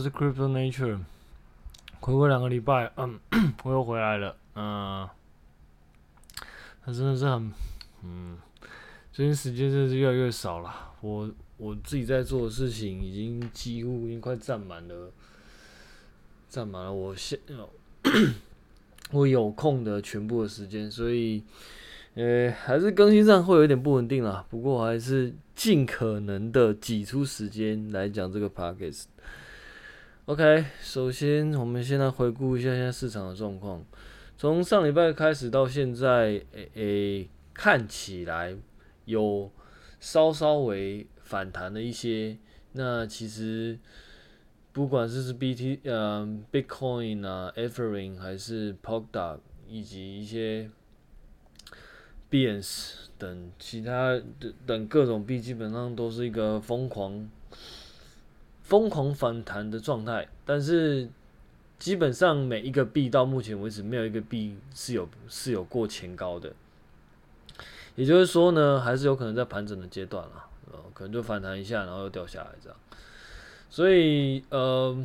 是 Crypto Nature，回归两个礼拜，嗯，我又回来了，嗯、呃，他真的是很，嗯，最近时间真的是越来越少了。我我自己在做的事情已经几乎已经快占满了，占满了我现 我有空的全部的时间，所以，呃，还是更新上会有点不稳定啦。不过我还是尽可能的挤出时间来讲这个 Podcast。OK，首先我们先来回顾一下现在市场的状况。从上礼拜开始到现在，诶、欸欸，看起来有稍稍微反弹了一些。那其实不管是是 BT 呃 Bitcoin 啊，Ethereum 还是 Polkadot 以及一些 b i n s 等其他的等各种币，基本上都是一个疯狂。疯狂反弹的状态，但是基本上每一个币到目前为止没有一个币是有是有过前高的，也就是说呢，还是有可能在盘整的阶段了，呃，可能就反弹一下，然后又掉下来这样，所以呃，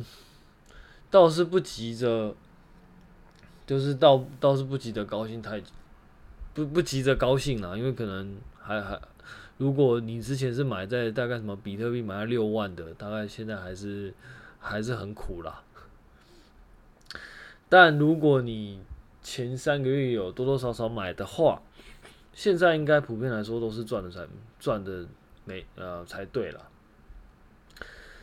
倒是不急着，就是倒倒是不急着高兴太，不不急着高兴了，因为可能还还。如果你之前是买在大概什么比特币买了六万的，大概现在还是还是很苦啦。但如果你前三个月有多多少少买的话，现在应该普遍来说都是赚的才赚的没呃才对了。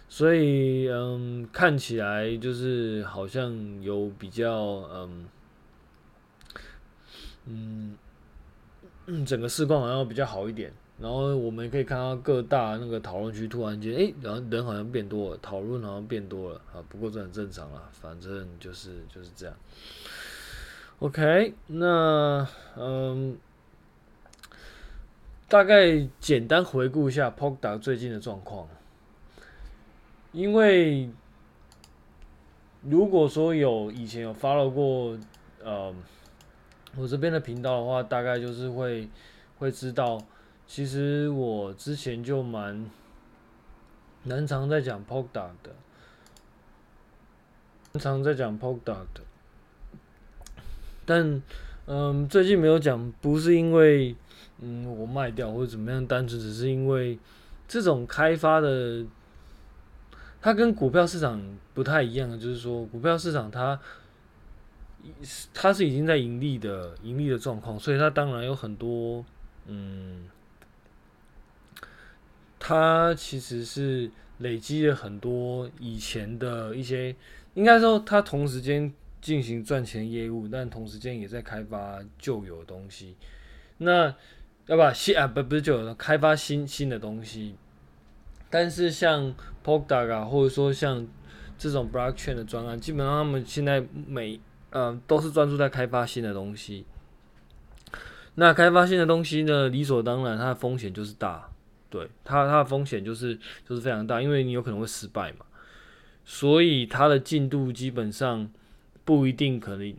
所以嗯，看起来就是好像有比较嗯嗯整个市况好像比较好一点。然后我们可以看到各大那个讨论区突然间，哎，然后人好像变多了，讨论好像变多了啊。不过这很正常啦，反正就是就是这样。OK，那嗯，大概简单回顾一下 Polkadot 最近的状况。因为如果说有以前有 follow 过呃我这边的频道的话，大概就是会会知道。其实我之前就蛮蛮常在讲 Polkadot 的，蛮常在讲 Polkadot 的，但嗯，最近没有讲，不是因为嗯我卖掉或者怎么样，单纯只是因为这种开发的，它跟股票市场不太一样，就是说股票市场它它是已经在盈利的盈利的状况，所以它当然有很多嗯。它其实是累积了很多以前的一些，应该说它同时间进行赚钱业务，但同时间也在开发旧有的东西。那要把新啊不不是旧的，开发新新的东西。但是像 Poker 啊，或者说像这种 Blockchain 的专案，基本上他们现在每呃都是专注在开发新的东西。那开发新的东西呢，理所当然，它的风险就是大。对它，它的风险就是就是非常大，因为你有可能会失败嘛，所以它的进度基本上不一定可能，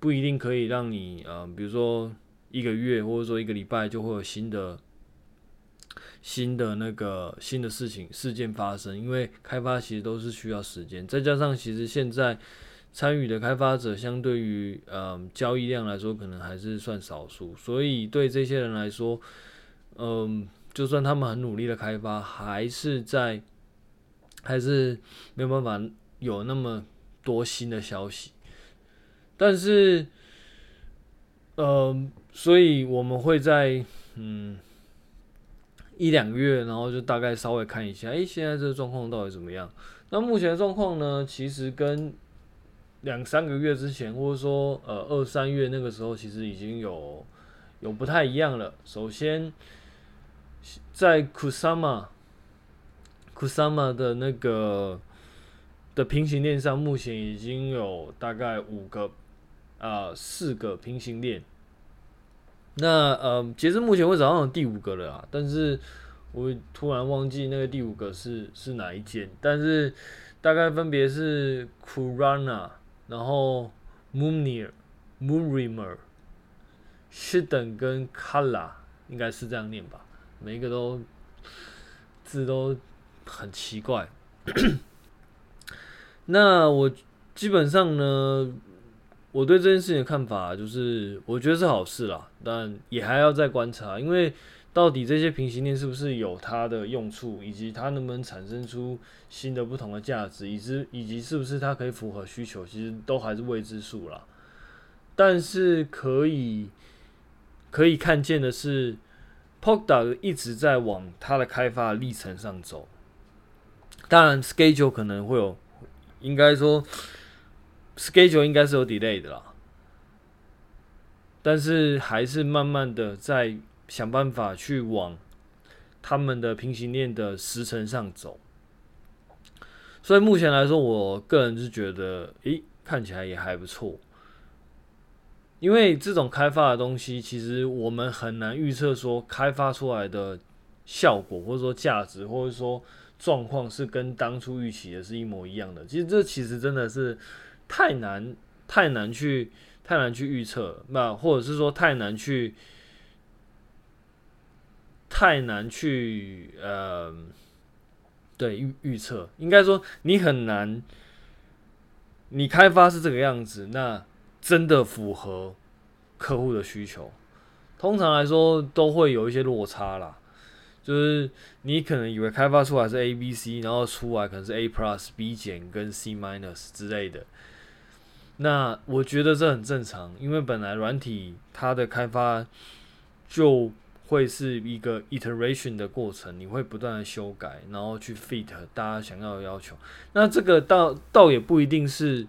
不一定可以让你呃，比如说一个月或者说一个礼拜就会有新的新的那个新的事情事件发生，因为开发其实都是需要时间，再加上其实现在参与的开发者相对于呃交易量来说，可能还是算少数，所以对这些人来说，嗯。就算他们很努力的开发，还是在，还是没有办法有那么多新的消息。但是，呃，所以我们会在嗯一两个月，然后就大概稍微看一下，哎，现在这个状况到底怎么样？那目前的状况呢，其实跟两三个月之前，或者说呃二三月那个时候，其实已经有有不太一样了。首先。在 Kusama，Kusama 的那个的平行链上，目前已经有大概五个啊、呃、四个平行链。那呃，截至目前为止好像有第五个了啊，但是我突然忘记那个第五个是是哪一间。但是大概分别是 Kurana，然后 Moonir、Moonrimer、Shiden 跟 Kala，应该是这样念吧。每一个都字都很奇怪，那我基本上呢，我对这件事情的看法就是，我觉得是好事啦，但也还要再观察，因为到底这些平行链是不是有它的用处，以及它能不能产生出新的不同的价值，以及以及是不是它可以符合需求，其实都还是未知数啦。但是可以可以看见的是，Polkadot 一直在往它的开发历程上走。当然，schedule 可能会有，应该说 schedule 应该是有 delay 的啦。但是还是慢慢的在想办法去往他们的平行链的时程上走。所以目前来说，我个人是觉得，诶，看起来也还不错。因为这种开发的东西，其实我们很难预测说开发出来的效果，或者说价值，或者说状况是跟当初预期的是一模一样的。其实这其实真的是太难、太难去、太难去预测，那或者是说太难去、太难去呃，对预预测，应该说你很难，你开发是这个样子，那。真的符合客户的需求，通常来说都会有一些落差啦。就是你可能以为开发出来是 A、B、C，然后出来可能是 A Plus、B 减跟 C minus 之类的。那我觉得这很正常，因为本来软体它的开发就会是一个 iteration 的过程，你会不断的修改，然后去 fit 大家想要的要求。那这个倒倒也不一定是。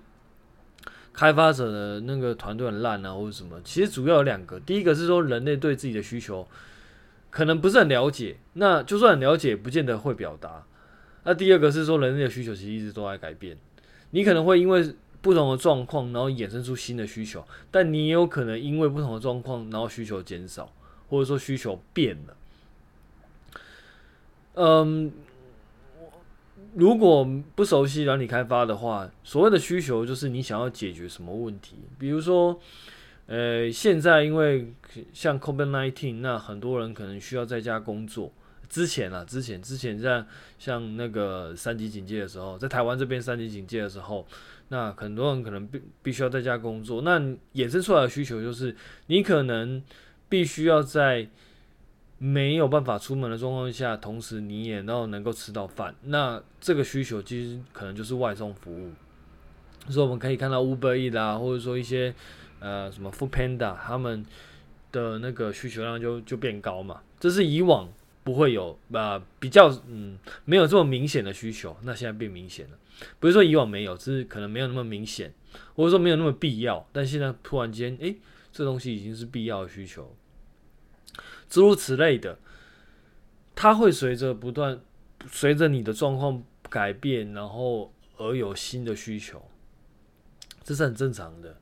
开发者的那个团队很烂啊，或者什么？其实主要有两个，第一个是说人类对自己的需求可能不是很了解，那就算很了解，不见得会表达。那第二个是说人类的需求其实一直都在改变，你可能会因为不同的状况，然后衍生出新的需求，但你也有可能因为不同的状况，然后需求减少，或者说需求变了。嗯。如果不熟悉软体开发的话，所谓的需求就是你想要解决什么问题。比如说，呃，现在因为像 COVID-19，那很多人可能需要在家工作。之前啊，之前之前在像那个三级警戒的时候，在台湾这边三级警戒的时候，那很多人可能必必须要在家工作。那衍生出来的需求就是，你可能必须要在没有办法出门的状况下，同时你也要能够吃到饭，那这个需求其实可能就是外送服务。所以我们可以看到 Uber eat 啊，或者说一些呃什么 Foodpanda，他们的那个需求量就就变高嘛。这是以往不会有啊、比较嗯没有这么明显的需求，那现在变明显了。不是说以往没有，只是可能没有那么明显，或者说没有那么必要，但现在突然间，诶，这东西已经是必要的需求。诸如此类的，它会随着不断，随着你的状况改变，然后而有新的需求，这是很正常的。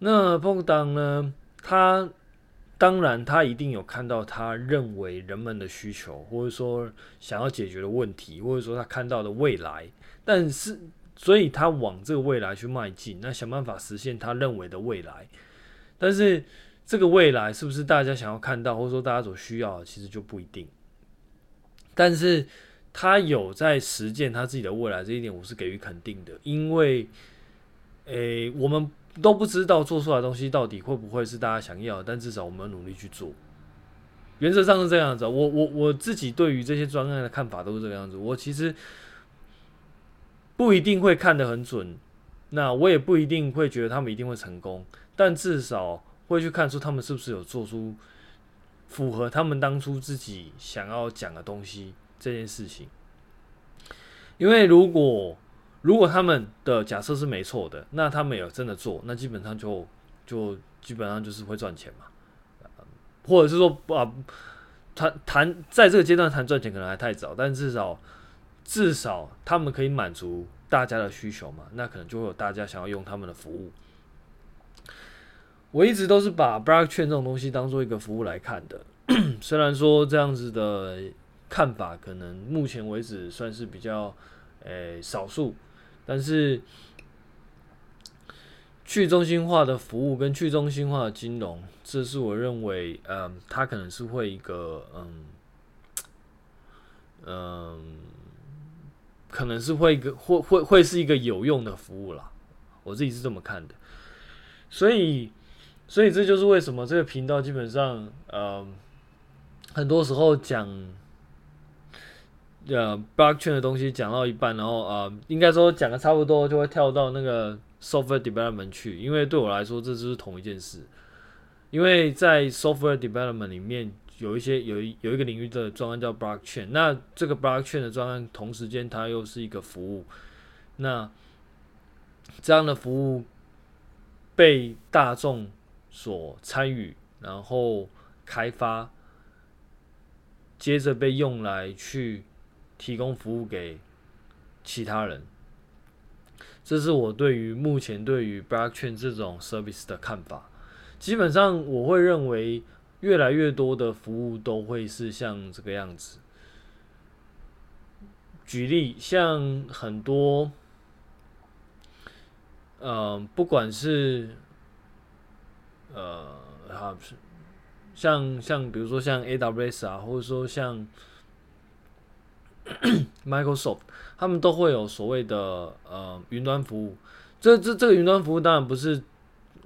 那 Polkadot 呢？他当然他一定有看到他认为人们的需求，或者说想要解决的问题，或者说他看到的未来，但是所以他往这个未来去迈进，那想办法实现他认为的未来，但是。这个未来是不是大家想要看到，或者说大家所需要的，其实就不一定。但是他有在实践他自己的未来，这一点我是给予肯定的。因为，诶，我们都不知道做出来的东西到底会不会是大家想要，但至少我们努力去做。原则上是这样子。我我我自己对于这些专案的看法都是这个样子。我其实不一定会看得很准，那我也不一定会觉得他们一定会成功，但至少。会去看出他们是不是有做出符合他们当初自己想要讲的东西这件事情，因为如果如果他们的假设是没错的，那他们有真的做，那基本上就就基本上就是会赚钱嘛，或者是说啊谈谈在这个阶段谈赚钱可能还太早，但至少至少他们可以满足大家的需求嘛，那可能就会有大家想要用他们的服务。我一直都是把 brack 券这种东西当做一个服务来看的，虽然说这样子的看法可能目前为止算是比较诶、少数，但是去中心化的服务跟去中心化的金融，这是我认为，嗯，它可能是会一个，嗯嗯，可能是会一个会会会是一个有用的服务啦，我自己是这么看的。所以，所以这就是为什么这个频道基本上，呃，很多时候讲，呃，blockchain 的东西讲到一半，然后呃，应该说讲的差不多，就会跳到那个 software development 去，因为对我来说，这就是同一件事。因为在 software development 里面，有一些有一有一个领域的专案叫 blockchain，那这个 blockchain 的专案同时间它又是一个服务，那这样的服务被大众所参与，然后开发，接着被用来去提供服务给其他人，这是我对于目前对于 blockchain 这种 service 的看法。基本上，我会认为越来越多的服务都会是像这个样子。举例，像很多，呃，不管是，呃，好，像像比如说像 AWS 啊，或者说像 Microsoft，他们都会有所谓的呃云端服务。这这这个云端服务当然不是。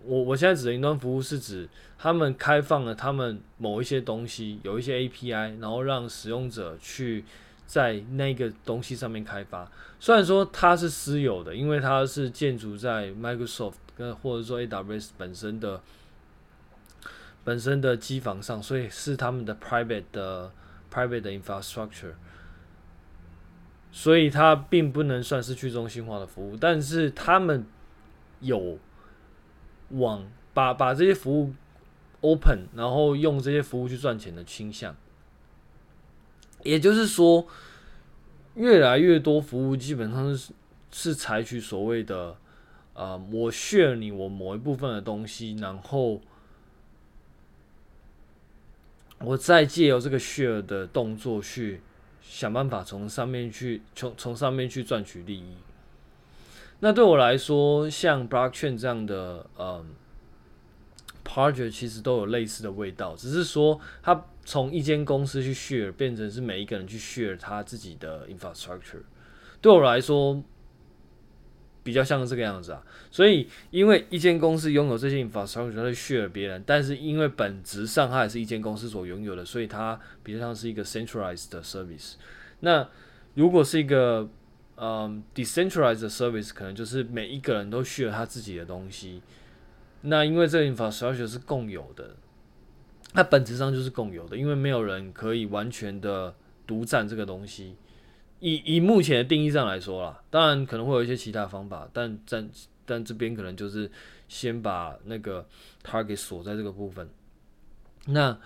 我我现在指的云端服务是指他们开放了他们某一些东西，有一些 API，然后让使用者去在那个东西上面开发。虽然说它是私有的，因为它是建筑在 Microsoft 跟或者说 AWS 本身的本身的机房上，所以是他们的 private 的 private 的 infrastructure，所以它并不能算是去中心化的服务，但是他们有。往把把这些服务 open，然后用这些服务去赚钱的倾向，也就是说，越来越多服务基本上是是采取所谓的，呃，我炫你我某一部分的东西，然后我再借由这个 share 的动作去想办法从上面去从从上面去赚取利益。那对我来说，像 blockchain 这样的嗯 project 其实都有类似的味道，只是说它从一间公司去 share 变成是每一个人去 share 他自己的 infrastructure。对我来说，比较像这个样子啊。所以，因为一间公司拥有这些 infrastructure，它去 share 别人，但是因为本质上它也是一间公司所拥有的，所以它比较像是一个 centralized service。那如果是一个嗯、decentralized service 可能就是每一个人都需要他自己的东西。那因为这个 infrastructure 是共有的，它本质上就是共有的，因为没有人可以完全的独占这个东西。以以目前的定义上来说啦，当然可能会有一些其他方法，但但但这边可能就是先把那个 target 锁在这个部分。那。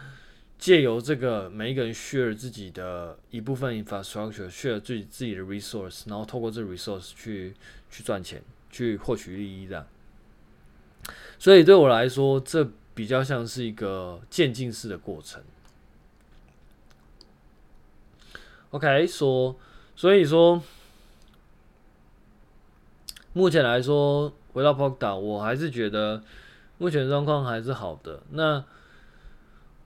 借由这个，每一个人 share 自己的一部分 infrastructure，share 自己自己的 resource，然后透过这 resource 去去赚钱，去获取利益这样。所以对我来说，这比较像是一个渐进式的过程。OK，说，所以说，目前来说，回到 PODA，我还是觉得目前状况还是好的。那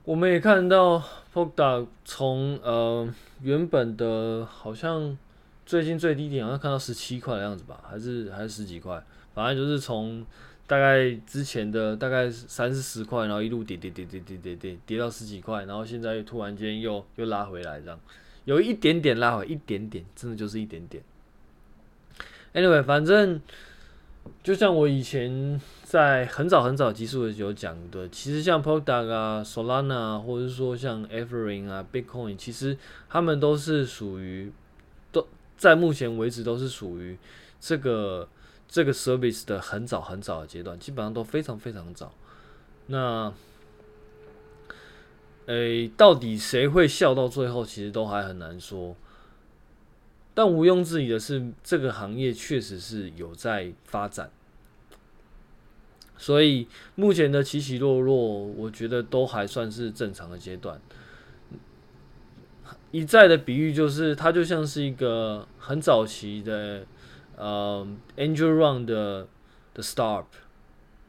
我们也看到 PODA 从呃原本的好像最近最低点好像看到十七块的样子吧，还是还是十几块，反正就是从大概之前的大概三四十块，然后一路跌跌跌跌跌跌跌跌到十几块，然后现在突然间又又拉回来，这样有一点点拉回，一点点，真的就是一点点。Anyway，反正。就像我以前在很早很早集数的时候讲的，其实像 Polkadot 啊、Solana 啊，或者是说像 Ethereum 啊、Bitcoin，其实他们都是属于都在目前为止都是属于这个这个 service 的很早很早的阶段，基本上都非常非常早。那，诶、到底谁会笑到最后，其实都还很难说。但毋庸置疑的是，这个行业确实是有在发展，所以目前的起起落落，我觉得都还算是正常的阶段。一再的比喻就是，它就像是一个很早期的呃 Angel Round 的的 Start，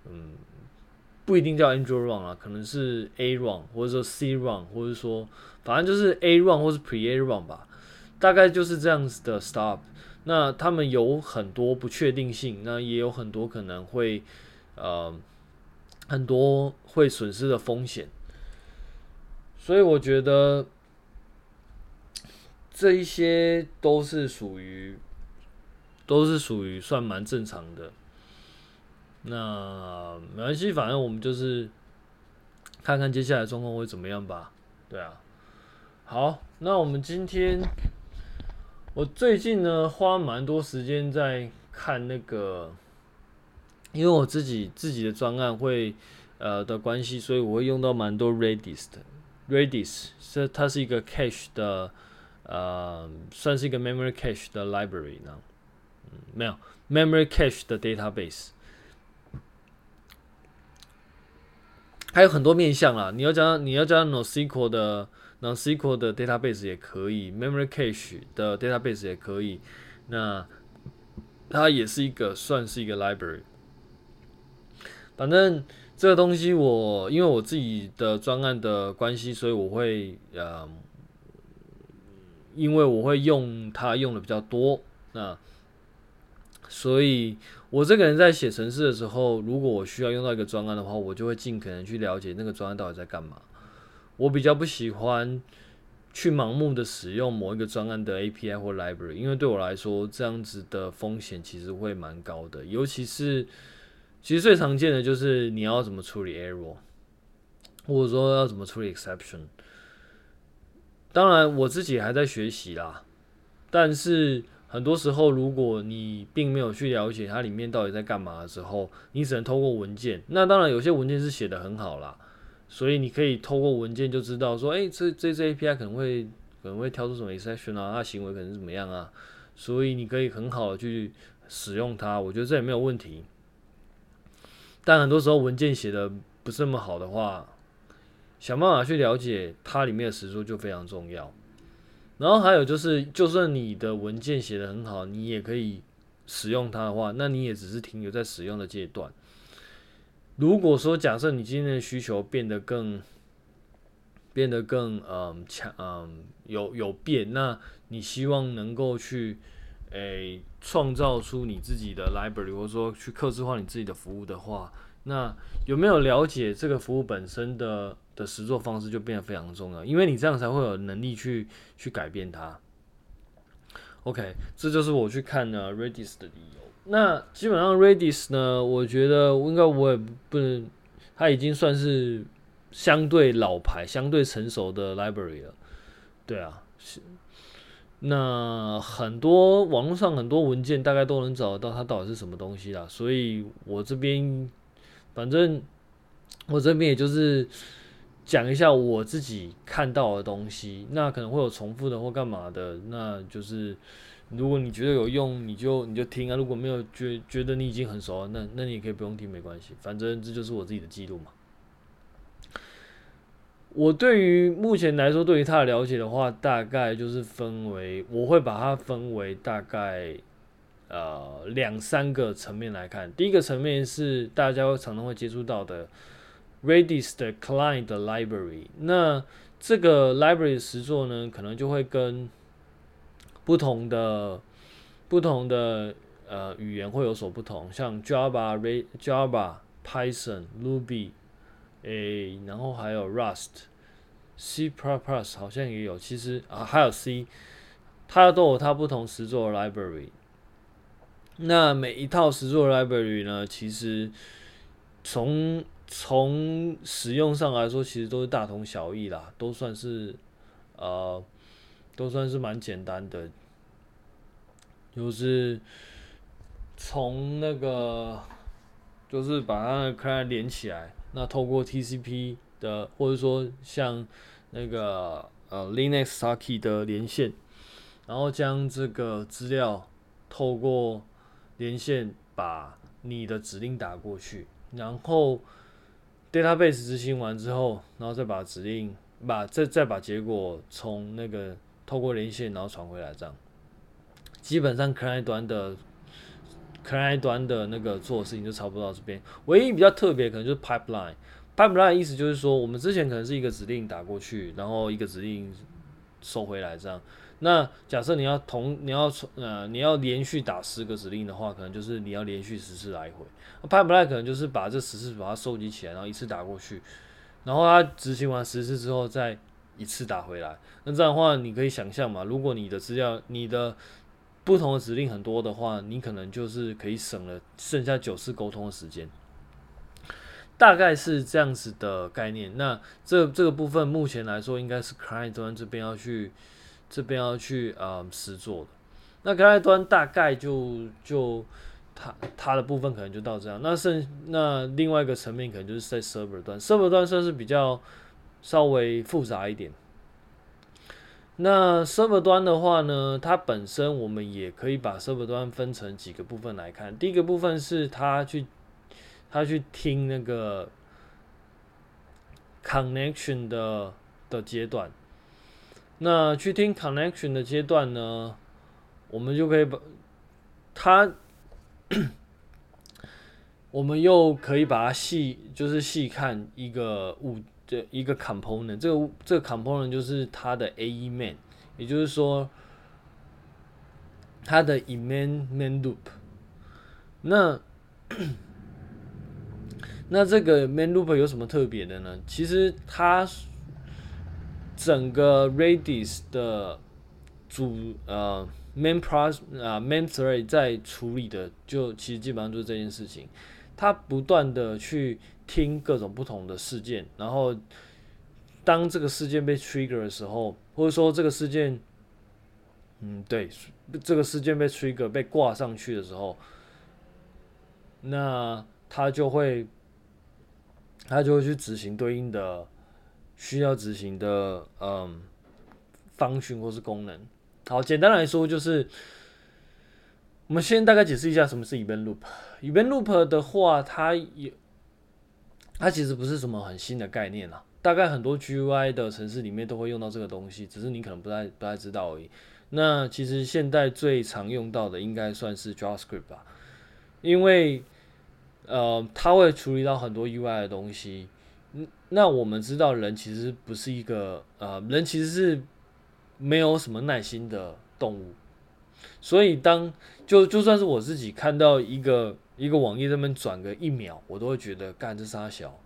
嗯，不一定叫 Angel Run 啊，可能是 A Run，或者说 C Run，或者说反正就是 A Run 或是 Pre A Run 吧。大概就是这样子的 stop，那他们有很多不确定性，那也有很多可能会呃很多会损失的风险，所以我觉得这一些都是属于都是属于算蛮正常的。那没关系，反正我们就是看看接下来状况会怎么样吧。对啊，好，那我们今天，我最近呢花蛮多时间在看那个，因为我自己自己的专案会呃的关系，所以我会用到蛮多 Redis 的。Redis 是它是一个 cache 的，呃，算是一个 memory cache 的 library 呢，嗯，没有 memory cache 的 database。还有很多面向啦，你要加你要加 NoSQL 的 NoSQL 的 database 也可以，Memory Cache 的 database 也可以。那它也是一个算是一个 library。反正这个东西我因为我自己的专案的关系，所以我会呃，因为我会用它用的比较多，那所以。我这个人在写程式的时候，如果我需要用到一个专案的话，我就会尽可能去了解那个专案到底在干嘛。我比较不喜欢去盲目的使用某一个专案的 API 或 library，因为对我来说，这样子的风险其实会蛮高的。尤其是，其实最常见的就是你要怎么处理 error，或者说要怎么处理 exception。当然，我自己还在学习啦，但是。很多时候，如果你并没有去了解它里面到底在干嘛的时候，你只能透过文件。那当然，有些文件是写的很好啦，所以你可以透过文件就知道说，诶，这这这 API 可能会可能会挑出什么 exception 啊，它行为可能是怎么样啊，所以你可以很好的去使用它。我觉得这也没有问题。但很多时候文件写的不是那么好的话，想办法去了解它里面的实作就非常重要。然后还有就是，就算你的文件写得很好，你也可以使用它的话，那你也只是停留在使用的阶段。如果说假设你今天的需求变得更变得更嗯强嗯有有变，那你希望能够去诶创造出你自己的 library，或者说去客制化你自己的服务的话，那有没有了解这个服务本身的？的实作方式就变得非常重要，因为你这样才会有能力去去改变它。OK，这就是我去看呢 Redis 的理由。那基本上 Redis 呢，我觉得应该我也不能，它已经算是相对老牌、相对成熟的 library 了。对啊，是。那很多网络上很多文件大概都能找得到它到底是什么东西啦，所以我这边反正我这边也就是。讲一下我自己看到的东西，那可能会有重复的或干嘛的，那就是如果你觉得有用，你就你就听啊；如果没有觉觉得你已经很熟了，那那你也可以不用听，没关系，反正这就是我自己的记录嘛。我对于目前来说，对于他的了解的话，大概就是分为，我会把它分为大概呃两三个层面来看。第一个层面是大家常常会接触到的。Redis 的 Client Library，那这个 Library 的实作呢，可能就会跟不同的不同的呃语言会有所不同，像 Java、Java、Python、Ruby，诶，然后还有 Rust、C++ 好像也有，其实啊还有 C，它都有它不同实作的 Library。那每一套实作 Library 呢，其实从从使用上来说，其实都是大同小异啦，都算是，呃，都算是蛮简单的。就是从那个，就是把它的 client 连起来，那透过 TCP 的，或者说像那个呃 Linux-Saki 的连线，然后将这个资料透过连线把你的指令打过去，然后。Database 执行完之后，然后再把指令把再再把结果从那个透过连线然后传回来，这样基本上 client 端的 client 端的那个做的事情就差不多到这边。唯一比较特别可能就是 pipeline。pipeline 意思就是说，我们之前可能是一个指令打过去，然后一个指令收回来这样。那假设你要同你要从呃你要连续打十个指令的话，可能就是你要连续十次来回。Pipeline 可能就是把这十次把它收集起来，然后一次打过去，然后它执行完十次之后再一次打回来。那这样的话，你可以想象嘛，如果你的资料你的不同的指令很多的话，你可能就是可以省了剩下九次沟通的时间。大概是这样子的概念。那这这个部分目前来说，应该是 client 端这边要去这边要去呃实做的。那 client 端大概就就它它的部分可能就到这样。那剩那另外一个层面可能就是在 server 端，server 端算是比较稍微复杂一点。那 server 端的话呢，它本身我们也可以把 server 端分成几个部分来看。第一个部分是它去。他去听那个 connection 的的阶段，那去听 connection 的阶段呢，我们就可以把它，我们又可以把它细，就是细看一个物的一个 component，这个这个 component 就是它的 AE main，也就是说它的 main main loop，那。那这个 main loop 有什么特别的呢？其实它整个 Redis 的主呃 main process 啊 main thread 在处理的，就其实基本上就是这件事情。它不断的去听各种不同的事件，然后当这个事件被 trigger 的时候，或者说这个事件，嗯，对，这个事件被 trigger 被挂上去的时候，那它就会。他就会去执行对应的需要执行的嗯方训或是功能。好，简单来说就是，我们先大概解释一下什么是 event loop。event loop 的话，它也它其实不是什么很新的概念啦，大概很多 GUI 的程式里面都会用到这个东西，只是你可能不太不太知道而已。那其实现在最常用到的应该算是 JavaScript 吧，因为。呃，它会处理到很多 UI 的东西。那我们知道，人其实不是一个呃，人其实是没有什么耐心的动物。所以当就就算是我自己看到一个一个网页这边转个一秒，我都会觉得干这杀小。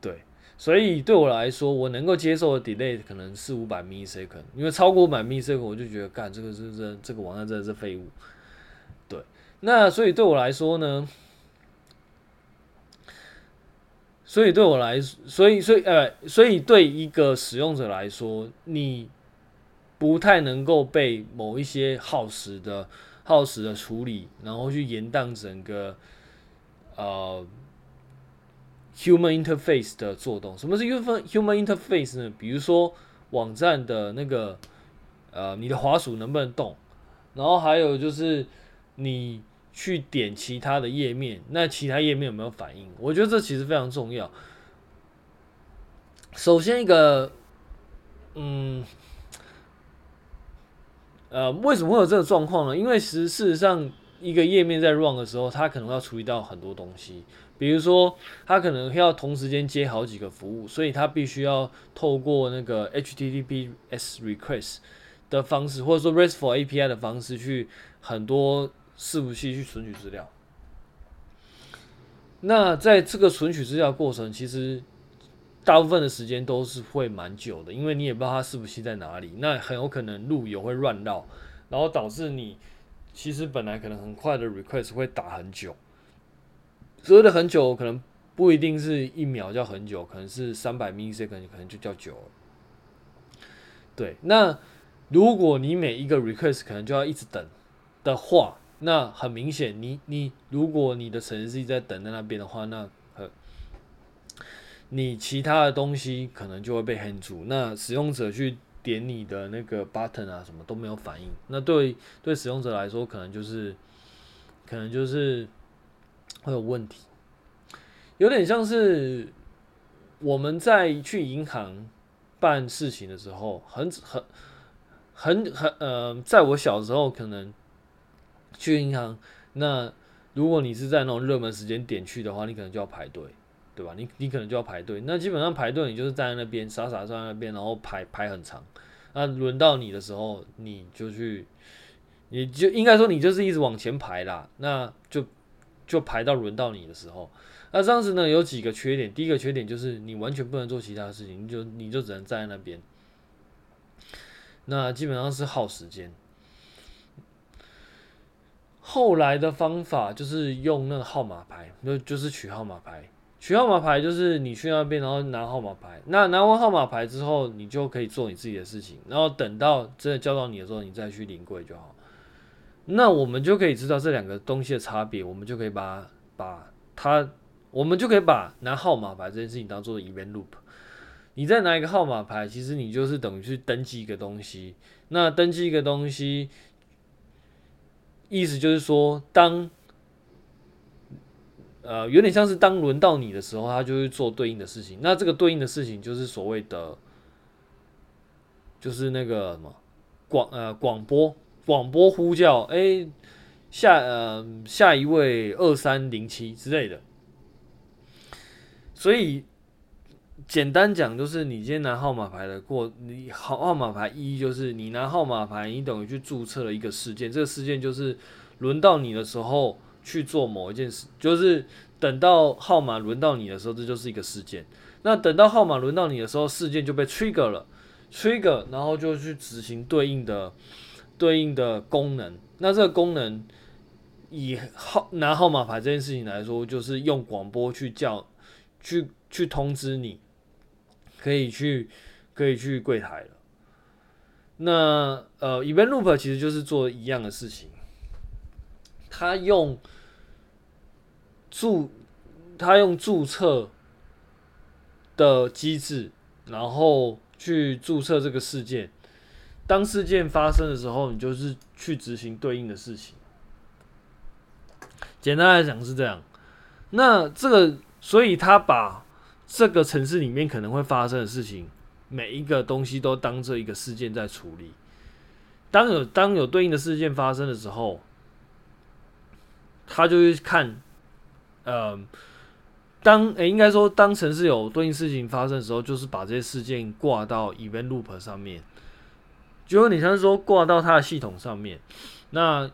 对，所以对我来说，我能够接受的 delay 可能是五百 millisecond，因为超过五百 millisecond，我就觉得干这个是这这个网站真的是废物。对。那所以对我来说呢，所以对我来说，所以所以呃，所以对一个使用者来说，你不太能够被某一些耗时的耗时的处理，然后去延宕整个呃 human interface 的作动。什么是 human human interface 呢？比如说网站的那个呃，你的滑鼠能不能动？然后还有就是你。去点其他的页面，那其他页面有没有反应？我觉得这其实非常重要。首先一个，嗯，呃，为什么会有这个状况呢？因为实事实上，一个页面在 run 的时候，它可能要处理到很多东西，比如说它可能要同时间接好几个服务，所以它必须要透过那个 HTTPS request 的方式，或者说 RESTful API 的方式去很多。伺服器去存取资料，那在这个存取资料过程，其实大部分的时间都是会蛮久的，因为你也不知道它伺服器在哪里，那很有可能路由会乱绕，然后导致你其实本来可能很快的 request 会打很久，所谓的很久可能不一定是一秒叫很久，可能是三百 millisecond 可能就叫久了。对，那如果你每一个 request 可能就要一直等的话，那很明显，你你如果你的程式在等在那边的话，那呃，你其他的东西可能就会被 hang 住。那使用者去点你的那个 button 啊，什么都没有反应。那对对使用者来说，可能就是可能就是会有问题，有点像是我们在去银行办事情的时候，很很很很呃，在我小时候可能。去银行，那如果你是在那种热门时间点去的话，你可能就要排队，对吧？你你可能就要排队。那基本上排队，你就是站在那边傻傻站在那边，然后排排很长。那轮到你的时候，你就去，你就应该说你就是一直往前排啦，那就就排到轮到你的时候。那这样子呢，有几个缺点，第一个缺点就是你完全不能做其他事情，你就你就只能站在那边，那基本上是耗时间。后来的方法就是用那个号码牌，就就是取号码牌。取号码牌就是你去那边，然后拿号码牌。那拿完号码牌之后，你就可以做你自己的事情。然后等到真的交到你的时候，你再去临柜就好。那我们就可以知道这两个东西的差别，我们就可以把把它，我们就可以把拿号码牌这件事情当做 event loop。你再拿一个号码牌，其实你就是等于去登记一个东西。那登记一个东西。意思就是说，当呃有点像是当轮到你的时候，他就会做对应的事情。那这个对应的事情就是所谓的，就是那个什么广呃广播广播呼叫，哎、下呃下一位二三零七之类的，所以。简单讲，就是你今天拿号码牌的过，你号号码牌一就是你拿号码牌，你等于去注册了一个事件，这个事件就是轮到你的时候去做某一件事，就是等到号码轮到你的时候，这就是一个事件。那等到号码轮到你的时候，事件就被 trigger 了，trigger，然后就去执行对应的对应的功能。那这个功能以号拿号码牌这件事情来说，就是用广播去叫，去去通知你。可以去，可以去柜台了。那呃，Event Loop 其实就是做一样的事情。他用注，他用注册的机制，然后去注册这个事件。当事件发生的时候，你就是去执行对应的事情。简单来讲是这样。那这个，所以他把。这个城市里面可能会发生的事情，每一个东西都当做一个事件在处理。当有当有对应的事件发生的时候，他就会看，呃，当诶应该说当城市有对应事情发生的时候，就是把这些事件挂到 Event Loop 上面，就有点像是说挂到它的系统上面。那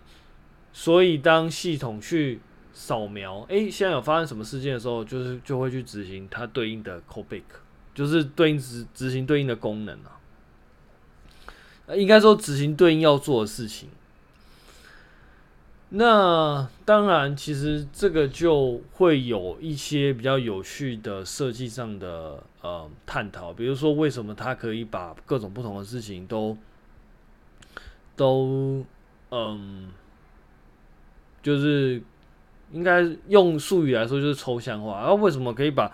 所以当系统去。扫描，诶、欸，现在有发生什么事件的时候，就是就会去执行它对应的 callback，就是对应执执行对应的功能啊。应该说执行对应要做的事情。那当然，其实这个就会有一些比较有趣的设计上的呃探讨，比如说为什么它可以把各种不同的事情都都嗯，就是。应该用术语来说就是抽象化，然后为什么可以把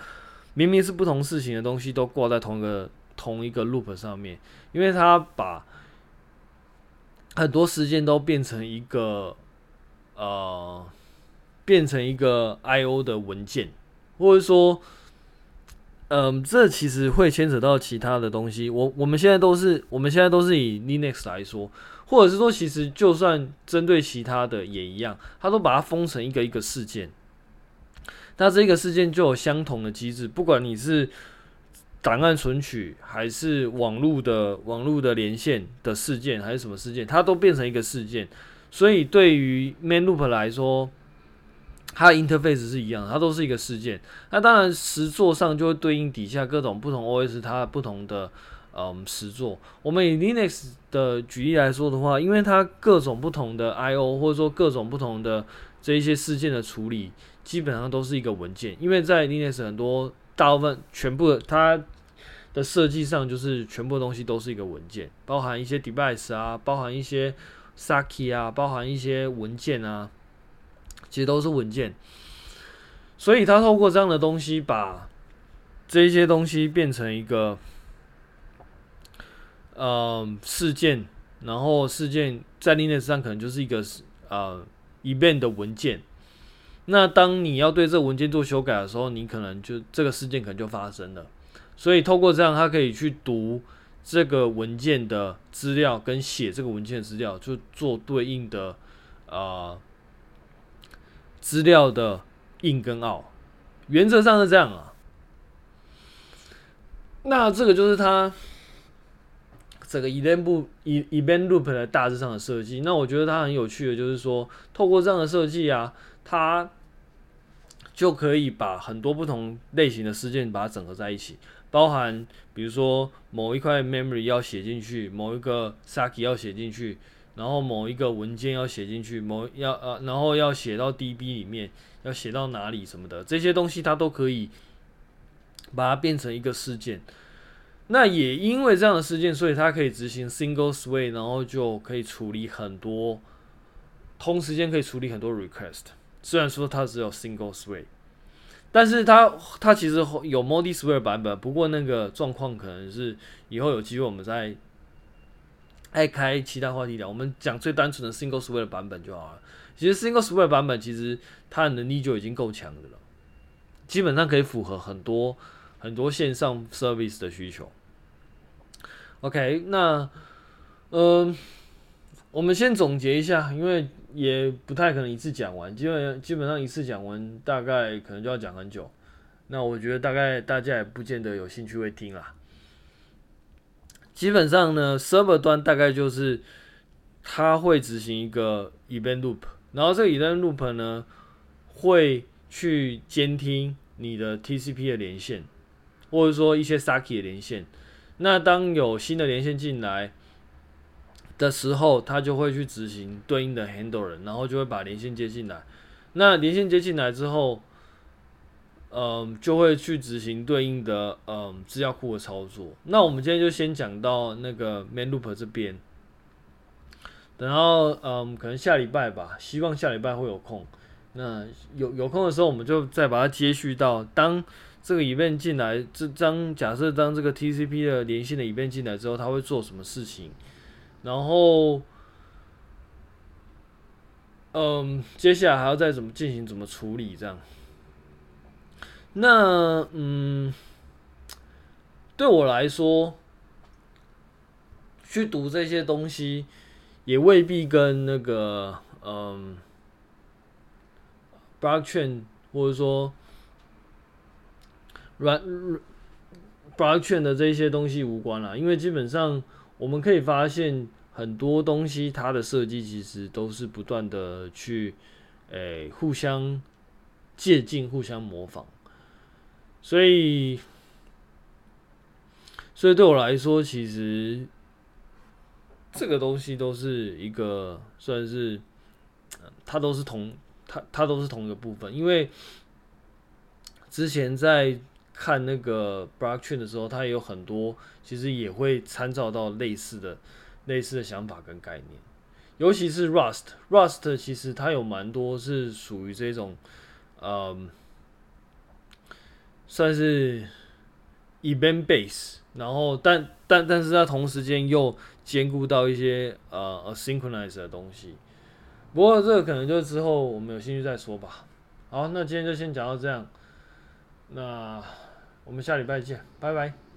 明明是不同事情的东西都挂在同一个同一个 loop 上面？因为它把很多事件都变成一个呃，变成一个 I/O 的文件，或者说，嗯、这其实会牵扯到其他的东西。我我们现在都是我们现在都是以 Linux 来说。或者是说，其实就算针对其他的也一样，它都把它封成一个一个事件。那这个事件就有相同的机制，不管你是档案存取，还是网络的网络的连线的事件，还是什么事件，它都变成一个事件。所以对于 main loop 来说，它的 interface 是一样，它都是一个事件。那当然实作上就会对应底下各种不同 OS 它不同的。嗯，实作。我们以 Linux 的举例来说的话，因为它各种不同的 I/O，或者说各种不同的这一些事件的处理，基本上都是一个文件。因为在 Linux 很多大部分全部它的设计上，就是全部东西都是一个文件，包含一些 device 啊，包含一些 Saki 啊，包含一些文件啊，其实都是文件。所以它透过这样的东西，把这一些东西变成一个。呃，事件，然后事件在 Linux 上可能就是一个呃 event 的文件。那当你要对这个文件做修改的时候，你可能就这个事件可能就发生了。所以透过这样，它可以去读这个文件的资料，跟写这个文件的资料，就做对应的呃资料的硬跟 out。原则上是这样啊。那这个就是它。这个 event loop event loop 的大致上的设计。那我觉得它很有趣的，就是说透过这样的设计啊，它就可以把很多不同类型的事件把它整合在一起，包含比如说某一块 memory 要写进去，某一个 Saki 要写进去，然后某一个文件要写进去，某要呃，然后要写到 DB 里面，要写到哪里什么的，这些东西它都可以把它变成一个事件。那也因为这样的事件，所以它可以执行 single sway，然后就可以处理很多，同时间可以处理很多 request。虽然说它只有 single sway，但是它它其实有 multi thread 版本。不过那个状况可能是以后有机会我们再爱开其他话题聊。我们讲最单纯的 single thread 版本就好了。其实 single sway 版本其实它的能力就已经够强的了，基本上可以符合很多很多线上 service 的需求。OK，那，嗯、我们先总结一下，因为也不太可能一次讲完，基本基本上一次讲完，大概可能就要讲很久。那我觉得大概大家也不见得有兴趣会听啦。基本上呢，server 端大概就是它会执行一个 event loop，然后这个 event loop 呢会去监听你的 TCP 的连线，或者说一些 Saki 的连线。那当有新的连线进来的时候，它就会去执行对应的 handler，然后就会把连线接进来。那连线接进来之后，嗯，就会去执行对应的嗯资料库的操作。那我们今天就先讲到那个 main loop 这边，然后嗯，可能下礼拜吧，希望下礼拜会有空。那有有空的时候，我们就再把它接续到当。这个以便进来，这张假设当这个 TCP 的连线的以便进来之后，它会做什么事情？然后，嗯，接下来还要再怎么进行、怎么处理这样？那嗯，对我来说，去读这些东西也未必跟那个嗯，blockchain 或者说。软 blockchain 的这些东西无关了，因为基本上我们可以发现很多东西它的设计其实都是不断的去诶、互相借鉴、互相模仿，所以所以对我来说，其实这个东西都是一个算是它都是同它它都是同一个部分，因为之前在看那个 blockchain 的时候，它也有很多，其实也会参照到类似的、类似的想法跟概念。尤其是 Rust，Rust 其实它有蛮多是属于这种，嗯，算是 event base，然后但但但是它同时间又兼顾到一些呃 asynchronous 的东西。不过这个可能就之后我们有兴趣再说吧。好，那今天就先讲到这样。那。我们下礼拜见，拜拜。